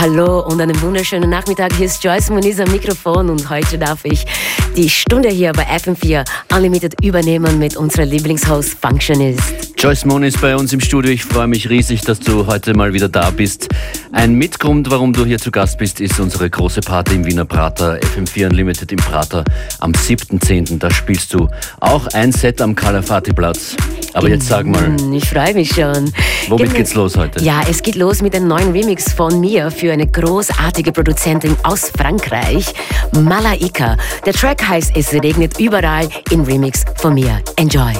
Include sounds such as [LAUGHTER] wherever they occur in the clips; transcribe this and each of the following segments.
Hallo und einen wunderschönen Nachmittag. Hier ist Joyce Moniz am Mikrofon und heute darf ich die Stunde hier bei FM4 Unlimited übernehmen mit unserer Lieblingshost Functionist. Joyce Moniz bei uns im Studio. Ich freue mich riesig, dass du heute mal wieder da bist. Ein Mitgrund, warum du hier zu Gast bist, ist unsere große Party im Wiener Prater, FM4 Unlimited im Prater am 7.10. Da spielst du auch ein Set am Kalafati-Platz. Aber jetzt sag mal. Ich freue mich schon. Womit genau. geht's los heute? Ja, es geht los mit einem neuen Remix von mir für eine großartige Produzentin aus Frankreich, Malaika. Der Track heißt Es regnet überall in Remix von mir. Enjoy!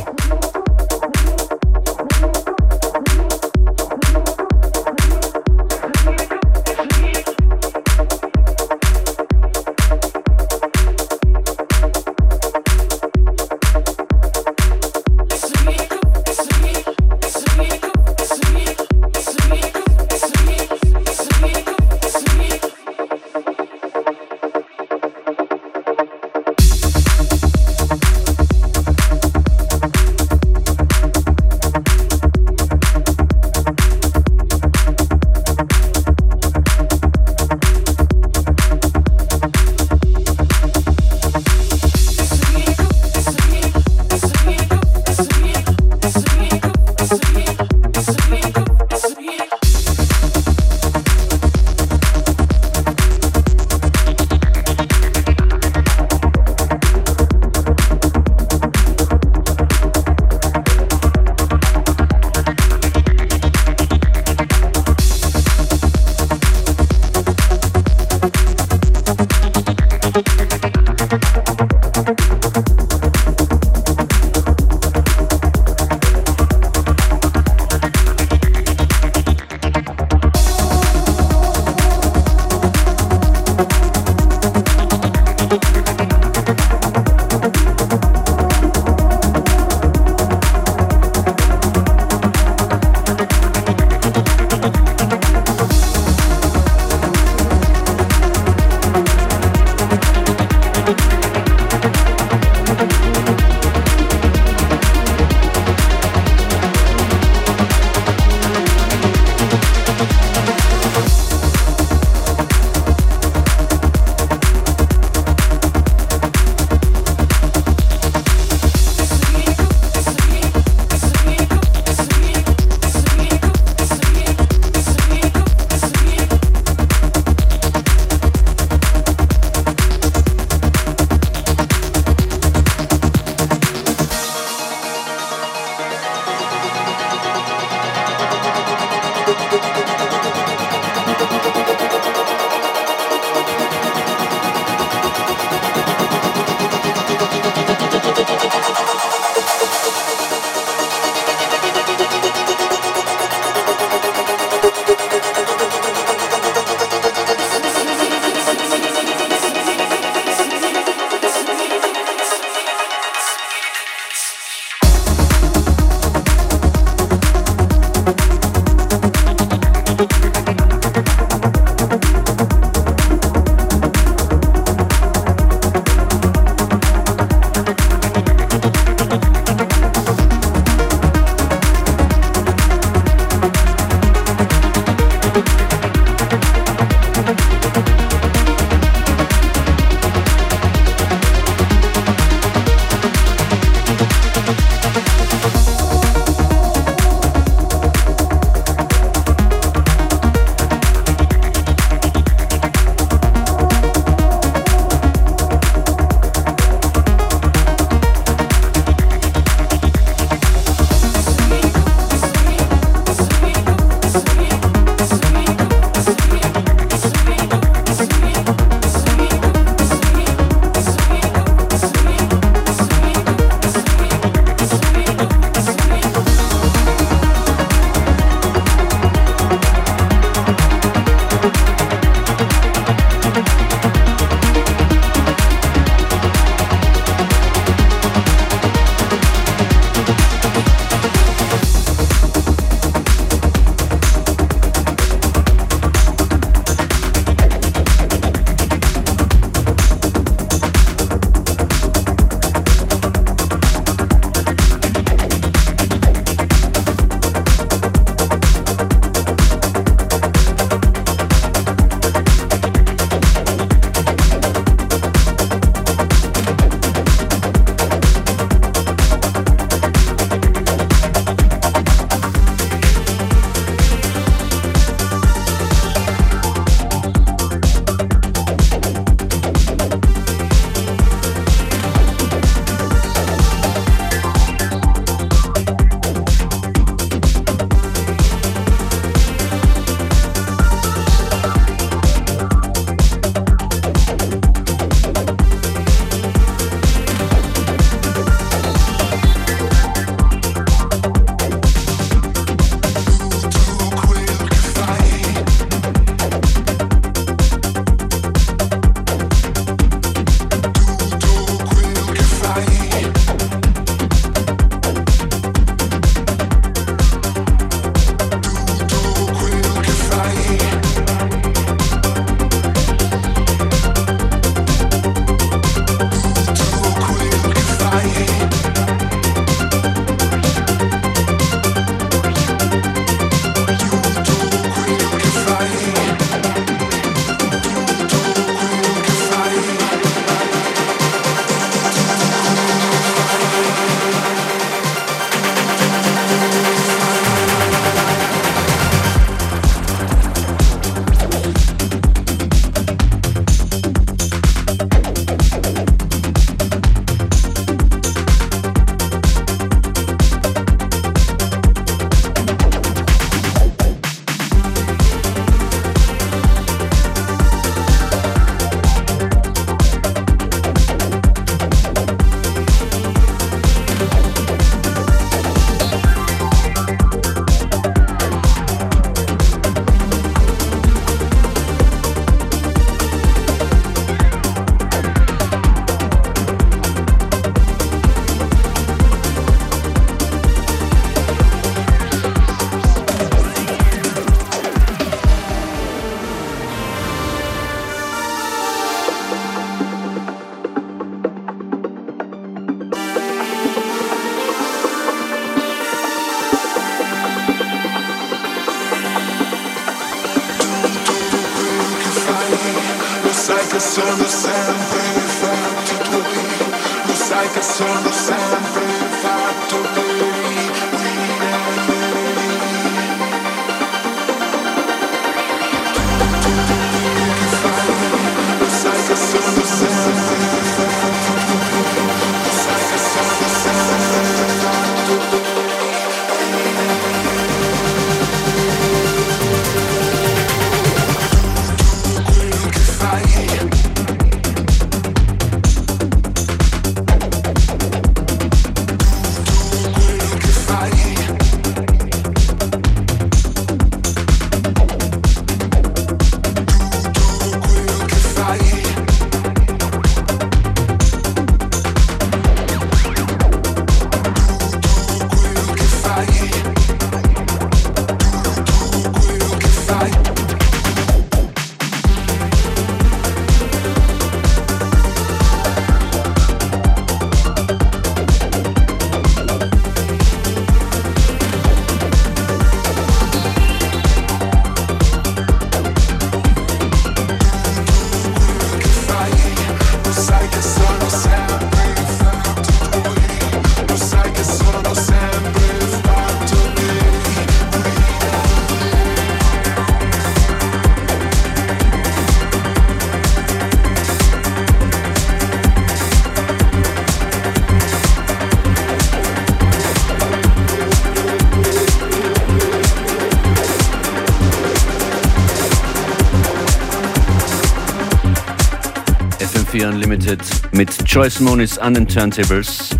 Unlimited mit Joyce Moniz an den Turntables.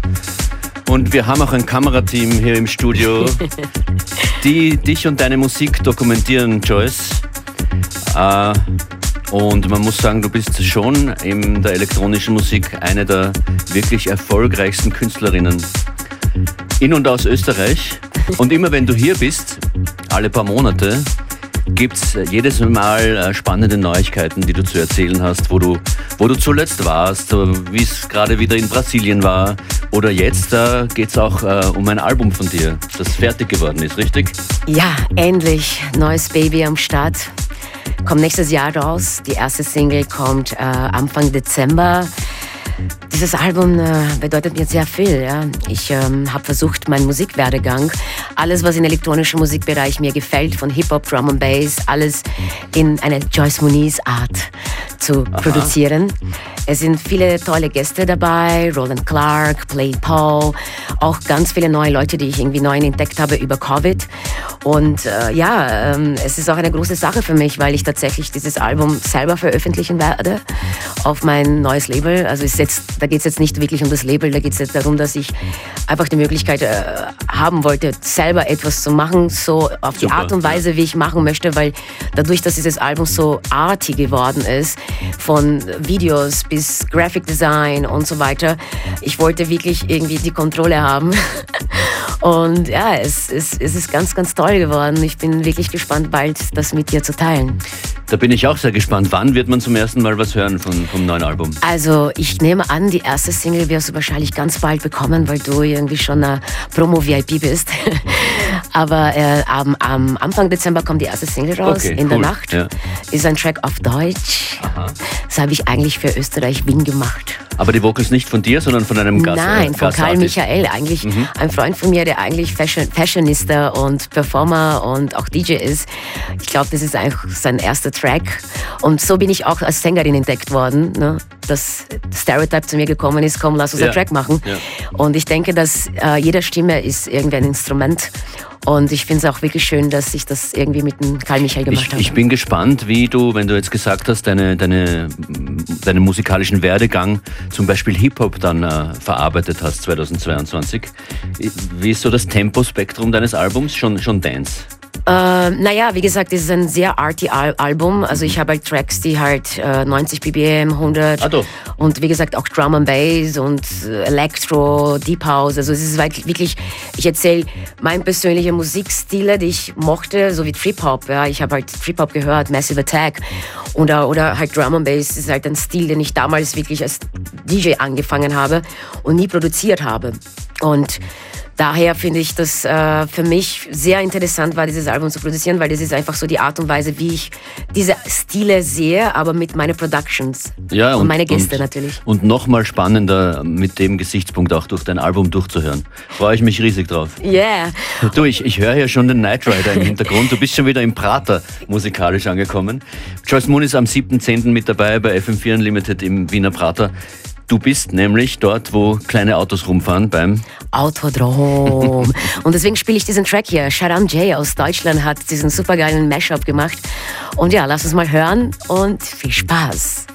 Und wir haben auch ein Kamerateam hier im Studio, [LAUGHS] die dich und deine Musik dokumentieren, Joyce. Äh, und man muss sagen, du bist schon in der elektronischen Musik eine der wirklich erfolgreichsten Künstlerinnen in und aus Österreich. [LAUGHS] Und immer wenn du hier bist, alle paar Monate, gibt es jedes Mal äh, spannende Neuigkeiten, die du zu erzählen hast, wo du wo du zuletzt warst, wie es gerade wieder in Brasilien war. Oder jetzt äh, geht es auch äh, um ein Album von dir, das fertig geworden ist, richtig? Ja, endlich. Neues Baby am Start. Kommt nächstes Jahr raus. Die erste Single kommt äh, Anfang Dezember. Dieses Album äh, bedeutet mir sehr viel. Ja. Ich ähm, habe versucht, meinen Musikwerdegang, alles, was im elektronischen Musikbereich mir gefällt, von Hip-Hop, Drum and Bass, alles in einer Joyce Moniz-Art zu Aha. produzieren. Es sind viele tolle Gäste dabei, Roland Clark, Play Paul, auch ganz viele neue Leute, die ich irgendwie neu entdeckt habe über Covid. Und äh, ja, ähm, es ist auch eine große Sache für mich, weil ich tatsächlich dieses Album selber veröffentlichen werde auf mein neues Label. Also ist jetzt, da geht es jetzt nicht wirklich um das Label, da geht es jetzt darum, dass ich einfach die Möglichkeit äh, haben wollte, selber etwas zu machen, so auf die Super, Art und Weise, wie ich machen möchte, weil dadurch, dass dieses Album so arty geworden ist, von Videos bis Graphic Design und so weiter. Ich wollte wirklich irgendwie die Kontrolle haben. [LAUGHS] Und ja, es, es, es ist ganz, ganz toll geworden. Ich bin wirklich gespannt, bald das mit dir zu teilen. Da bin ich auch sehr gespannt. Wann wird man zum ersten Mal was hören von, vom neuen Album? Also ich nehme an, die erste Single wirst du wahrscheinlich ganz bald bekommen, weil du irgendwie schon eine Promo-VIP bist. [LAUGHS] Aber äh, am, am, Anfang Dezember kommt die erste Single raus, okay, in cool. der Nacht. Ja. Ist ein Track auf Deutsch. Aha. Das habe ich eigentlich für Österreich Wien gemacht. Aber die Vocals nicht von dir, sondern von einem Gast? Nein, von Karl Michael. Eigentlich mhm. ein Freund von mir, der eigentlich Fashion, Fashionista und Performer und auch DJ ist. Ich glaube, das ist einfach sein erster Track. Und so bin ich auch als Sängerin entdeckt worden. Ne? Dass Stereotype zu mir gekommen ist, komm, lass uns ja. einen Track machen. Ja. Und ich denke, dass äh, jede Stimme ist irgendwie ein Instrument. Und ich finde es auch wirklich schön, dass ich das irgendwie mit dem Karl Michael gemacht ich, habe. Ich bin gespannt, wie du, wenn du jetzt gesagt hast, deine, deine, deinen musikalischen Werdegang, zum Beispiel Hip-Hop, dann äh, verarbeitet hast 2022. Wie ist so das Tempospektrum deines Albums? Schon, schon Dance? Äh, naja, wie gesagt, es ist ein sehr arty Al Album. Also ich habe halt Tracks, die halt äh, 90 BPM, 100 ah, und wie gesagt auch Drum and Bass und äh, Electro, Deep House. Also es ist halt wirklich, ich erzähle meine persönliche Musikstile, die ich mochte, so wie Trip Hop. Ja, ich habe halt Trip Hop gehört, Massive Attack oder oder halt Drum and Bass. Ist halt ein Stil, den ich damals wirklich als DJ angefangen habe und nie produziert habe. Und daher finde ich das äh, für mich sehr interessant war, dieses Album zu produzieren, weil das ist einfach so die Art und Weise, wie ich diese Stile sehe, aber mit meinen Productions. Ja, und, und meine Gäste und, natürlich. Und nochmal spannender mit dem Gesichtspunkt auch durch dein Album durchzuhören. Freue ich mich riesig drauf. Yeah. Du, ich, ich höre ja schon den Knight Rider im Hintergrund. Du bist schon wieder im Prater musikalisch angekommen. Joyce Moon ist am 7.10. mit dabei bei FM4 Unlimited im Wiener Prater. Du bist nämlich dort, wo kleine Autos rumfahren beim Autodrom. [LAUGHS] und deswegen spiele ich diesen Track hier. Sharam J aus Deutschland hat diesen supergeilen Mashup gemacht. Und ja, lass uns mal hören und viel Spaß.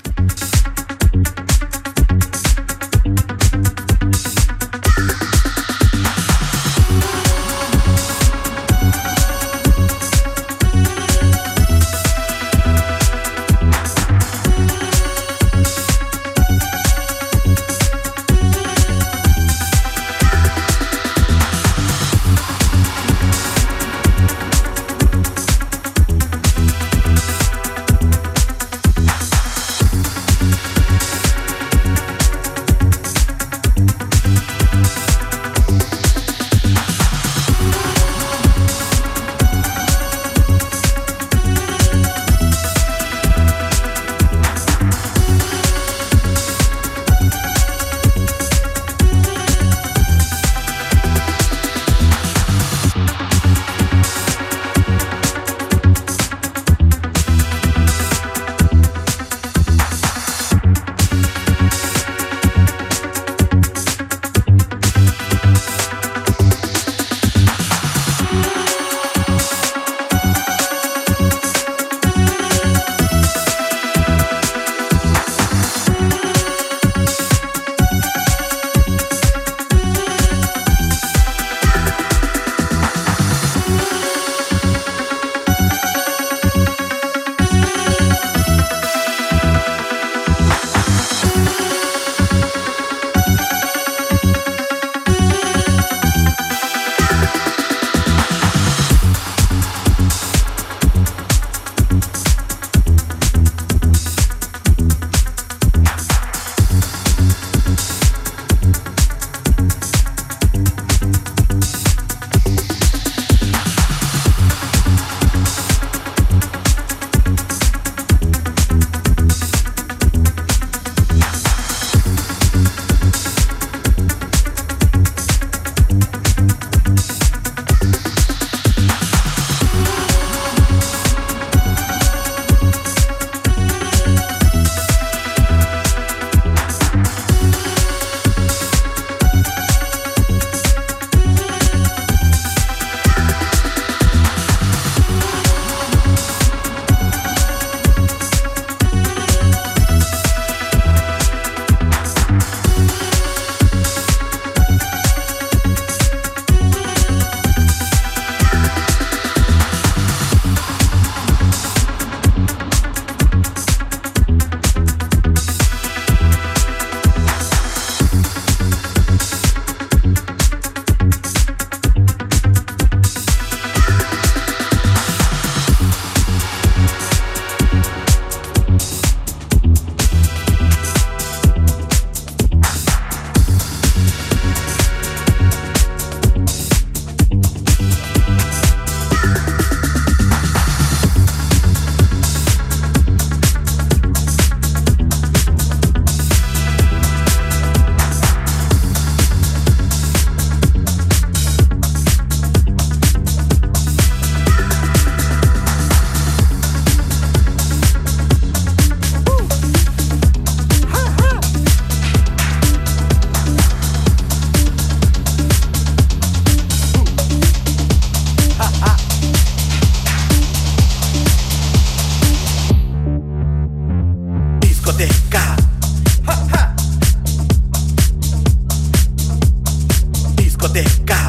de descarga.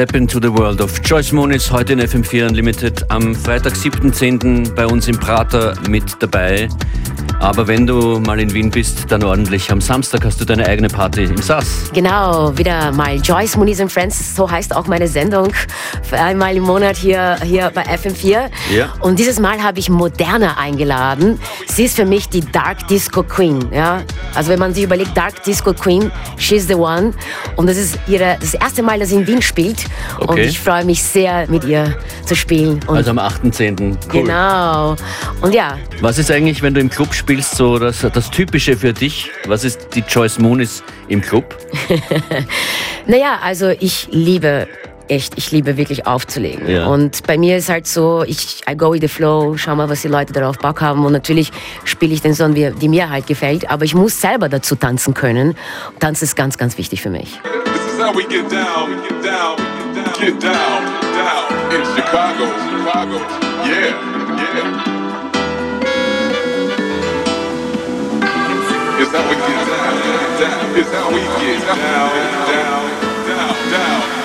Step into the World of Joyce Moon ist heute in FM4 Unlimited am Freitag, 7.10. bei uns im Prater mit dabei. Aber wenn du mal in Wien bist, dann ordentlich. Am Samstag hast du deine eigene Party im SAS. Genau, wieder mal Joyce Muniz and Friends, so heißt auch meine Sendung. Einmal im Monat hier, hier bei FM4. Ja. Und dieses Mal habe ich Moderna eingeladen. Sie ist für mich die Dark Disco Queen. Ja? Also wenn man sich überlegt, Dark Disco Queen, she's the one. Und das ist ihre, das erste Mal, dass sie in Wien spielt. Okay. Und ich freue mich sehr, mit ihr zu spielen. Und Also am 8.10. Cool. Genau. Und ja, Was ist eigentlich, wenn du im Club spielst, so das, das Typische für dich? Was ist die Joyce Moonis im Club? [LAUGHS] Naja, also ich liebe echt, ich liebe wirklich aufzulegen. Ja. Und bei mir ist halt so, ich I go with the flow, schau mal, was die Leute darauf Bock haben. Und natürlich spiele ich den Song, wie, die mir halt gefällt. Aber ich muss selber dazu tanzen können. Tanzen ist ganz, ganz wichtig für mich. This is how we get down, we get down, get down, down in Chicago, Chicago. Yeah, yeah. It's how we get down, down. It's how we get down, down, down, down, down,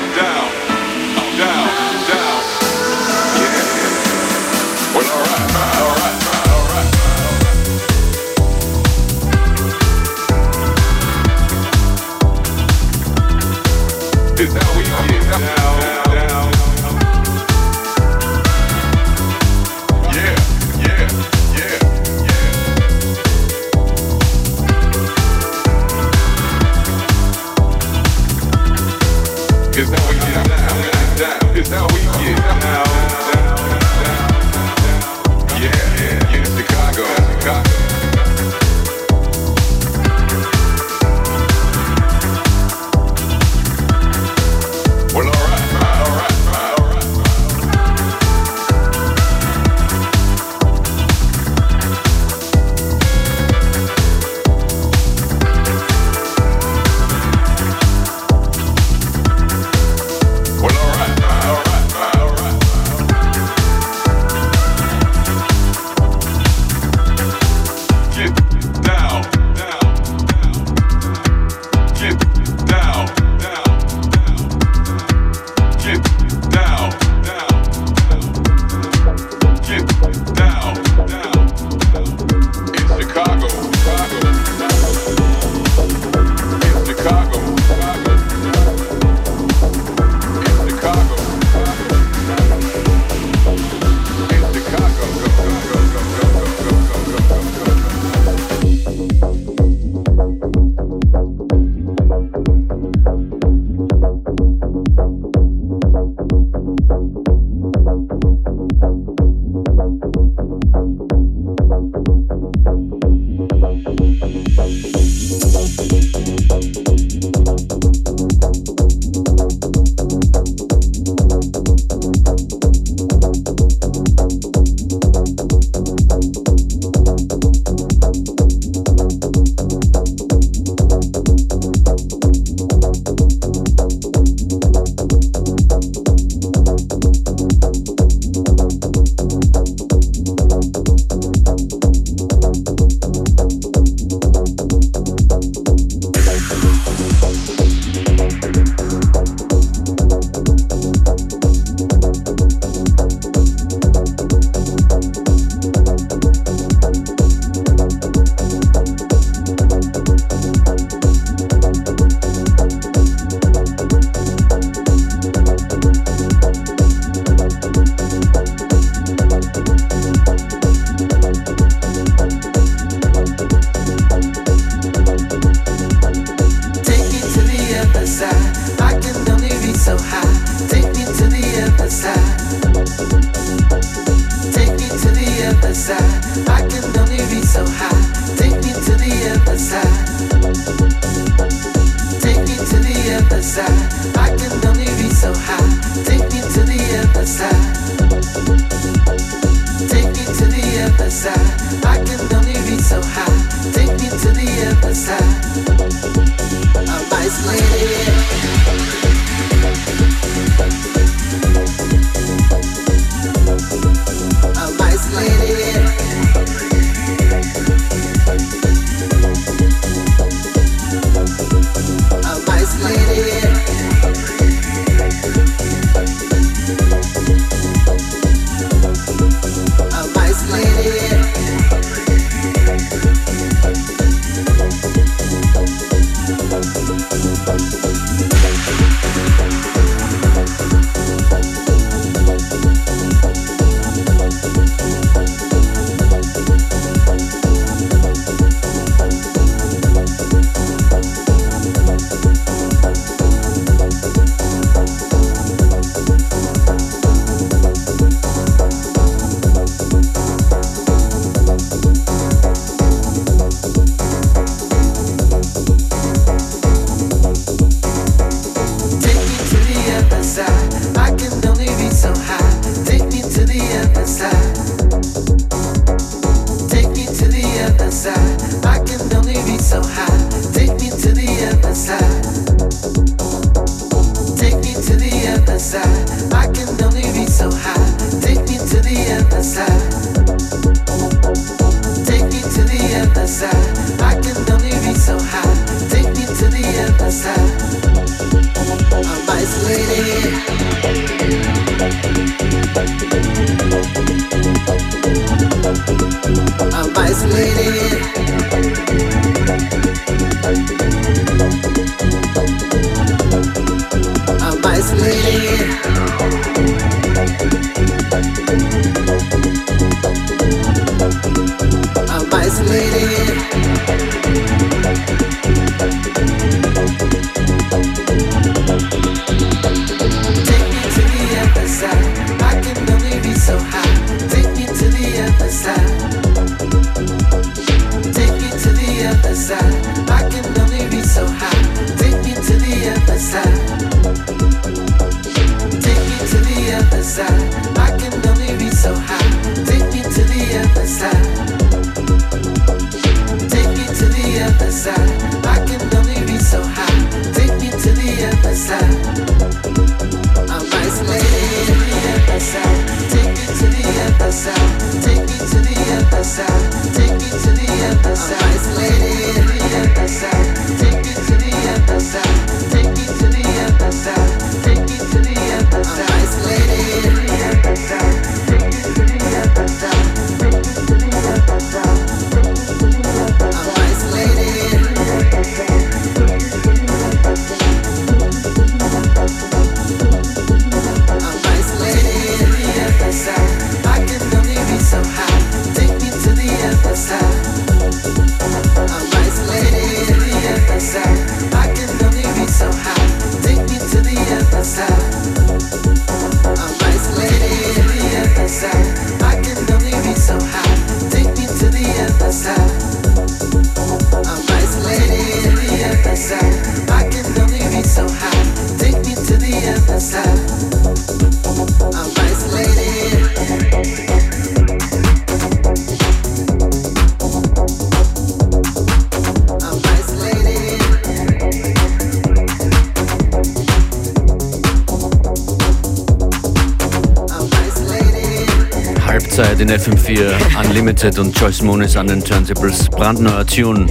in FM4 Unlimited und Joyce Moonis an den Turntables. Brandneuer Tune.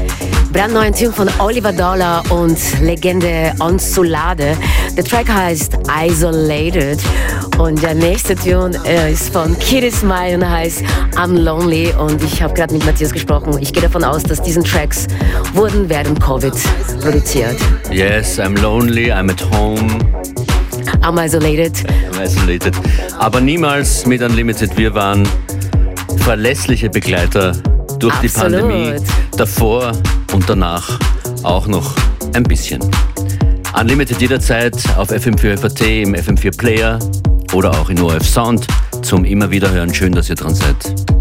Brandneuer Tune von Oliver Dollar und Legende Onsulade. Der Track heißt Isolated und der nächste Tune äh, ist von Kitty Smile und heißt I'm Lonely und ich habe gerade mit Matthias gesprochen. Ich gehe davon aus, dass diesen Tracks wurden während Covid produziert. Yes, I'm lonely, I'm at home. I'm isolated. I'm isolated. Aber niemals mit Unlimited. Wir waren verlässliche Begleiter durch Absolut. die Pandemie, davor und danach auch noch ein bisschen. Unlimited jederzeit auf FM4 FAT, im FM4 Player oder auch in OF Sound zum immer wieder hören. Schön, dass ihr dran seid.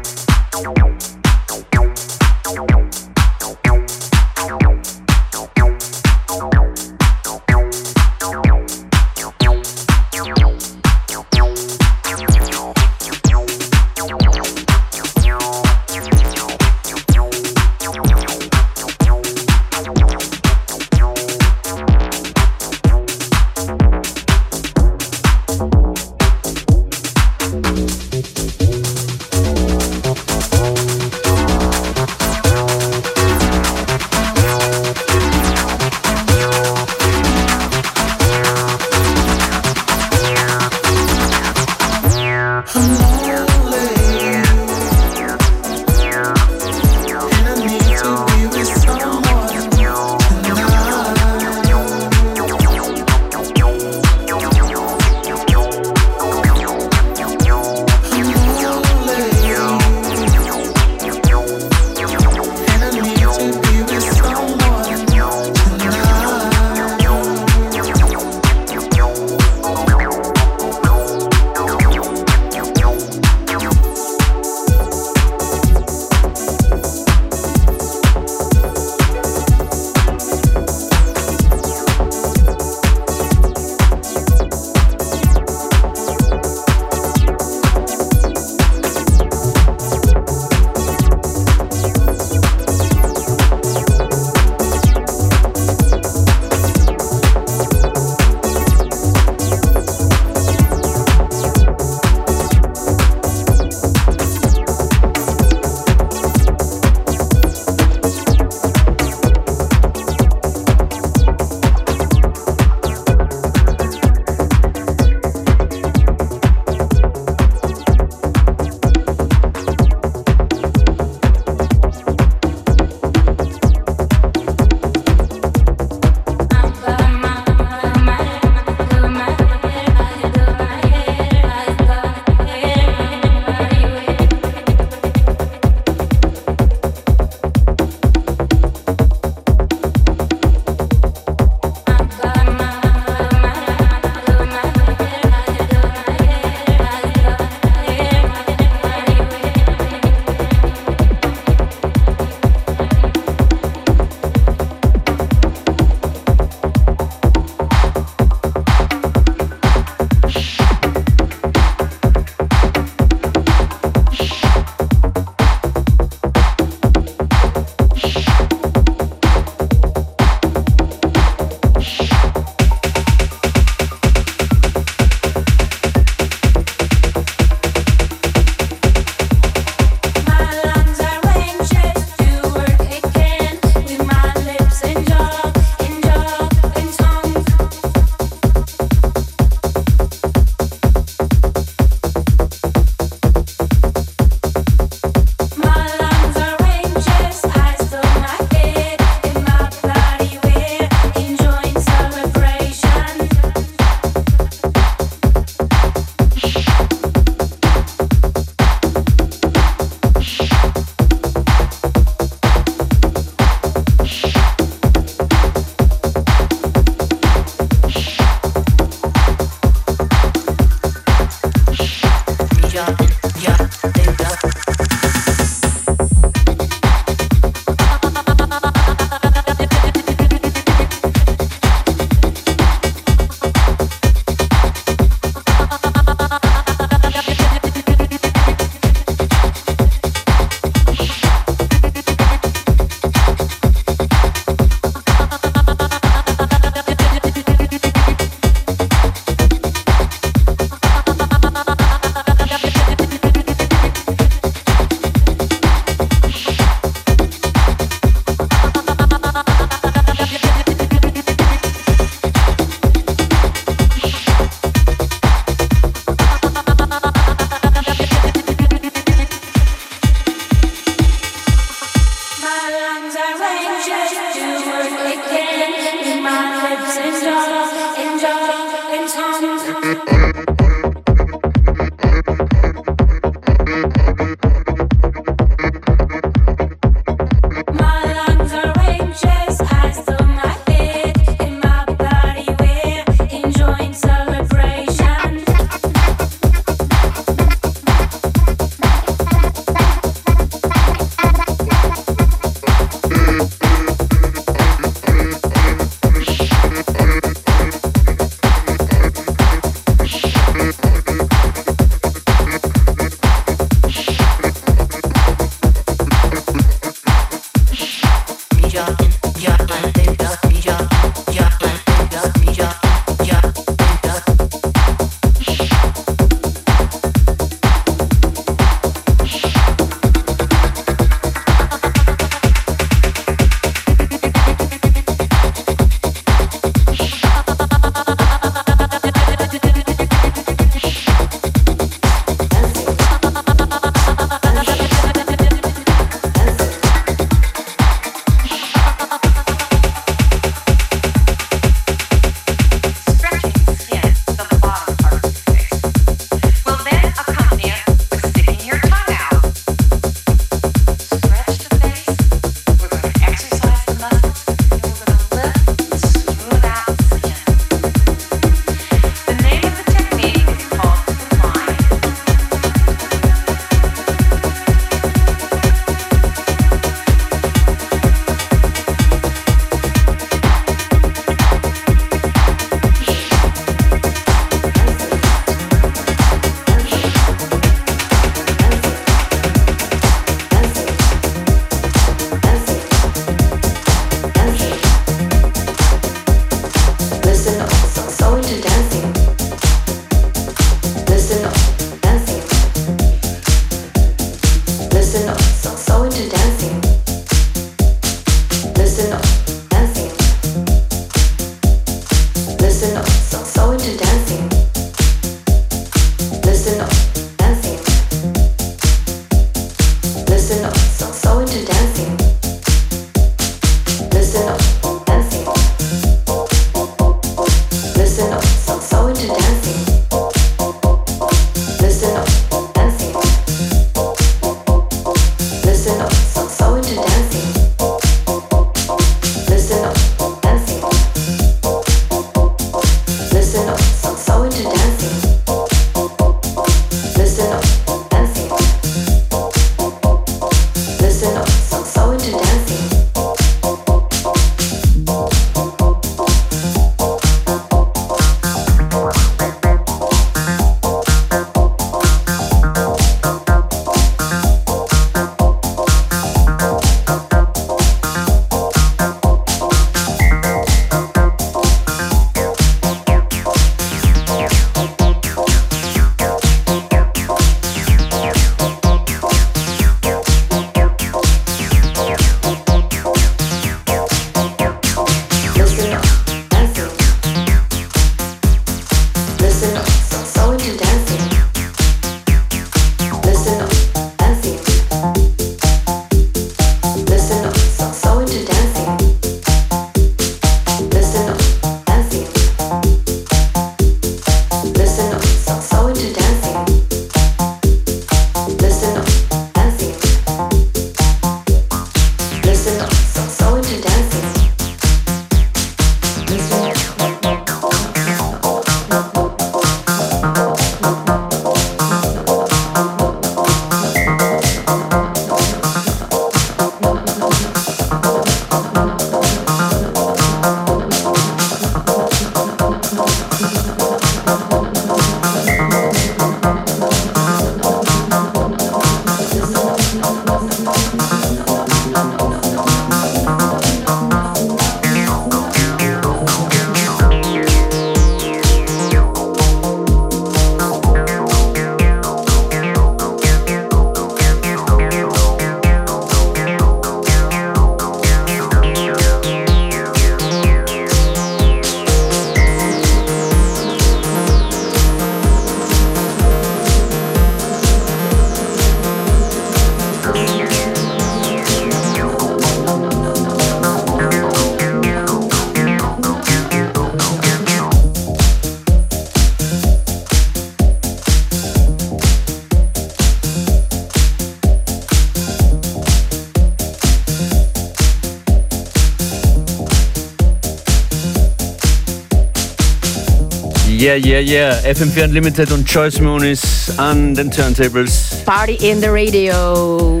Yeah, yeah, yeah. FM4 Unlimited und Joyce Moon ist an den Turntables. Party in the Radio.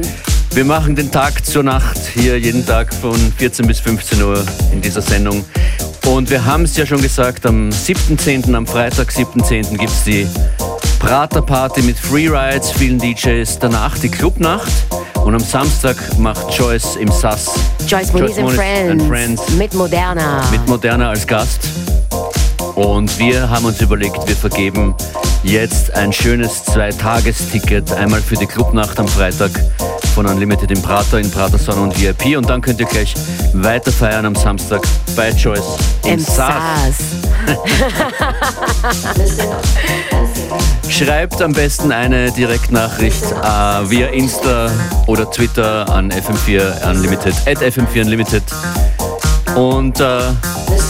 Wir machen den Tag zur Nacht hier jeden Tag von 14 bis 15 Uhr in dieser Sendung. Und wir haben es ja schon gesagt, am 7.10., am Freitag 7.10. gibt es die Prater Party mit Freerides, vielen DJs, danach die Clubnacht. Und am Samstag macht Joyce im SAS. Joyce Moniz and, and Friends. Mit Moderna. Mit Moderna als Gast. Und wir haben uns überlegt, wir vergeben jetzt ein schönes Zweitagesticket. Einmal für die Clubnacht am Freitag von Unlimited im Prater, in Prater Sonne und VIP. Und dann könnt ihr gleich weiter feiern am Samstag bei Choice im, Im Saas. [LAUGHS] Schreibt am besten eine Direktnachricht äh, via Insta oder Twitter an FM4 Unlimited, at FM4 Unlimited und äh,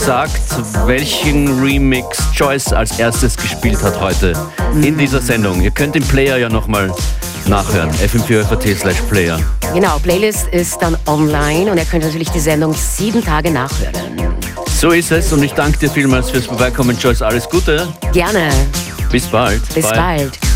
sagt, welchen Remix Joyce als erstes gespielt hat heute in dieser Sendung. Ihr könnt den Player ja nochmal nachhören. fm4.at slash player. Genau, Playlist ist dann online und ihr könnt natürlich die Sendung sieben Tage nachhören. So ist es und ich danke dir vielmals fürs Vorbeikommen, Joyce. Alles Gute. Gerne. Bis bald. Bis Bye. bald.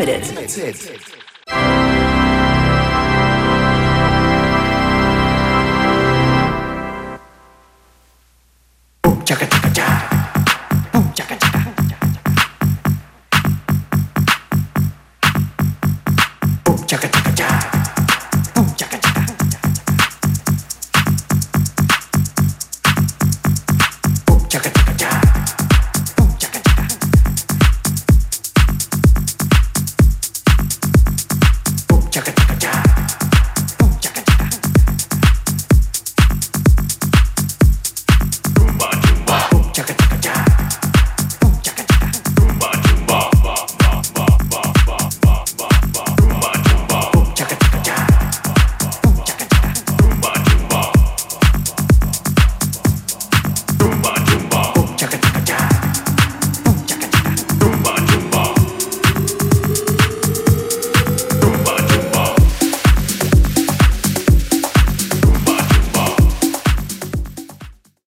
Unlimited. Rumba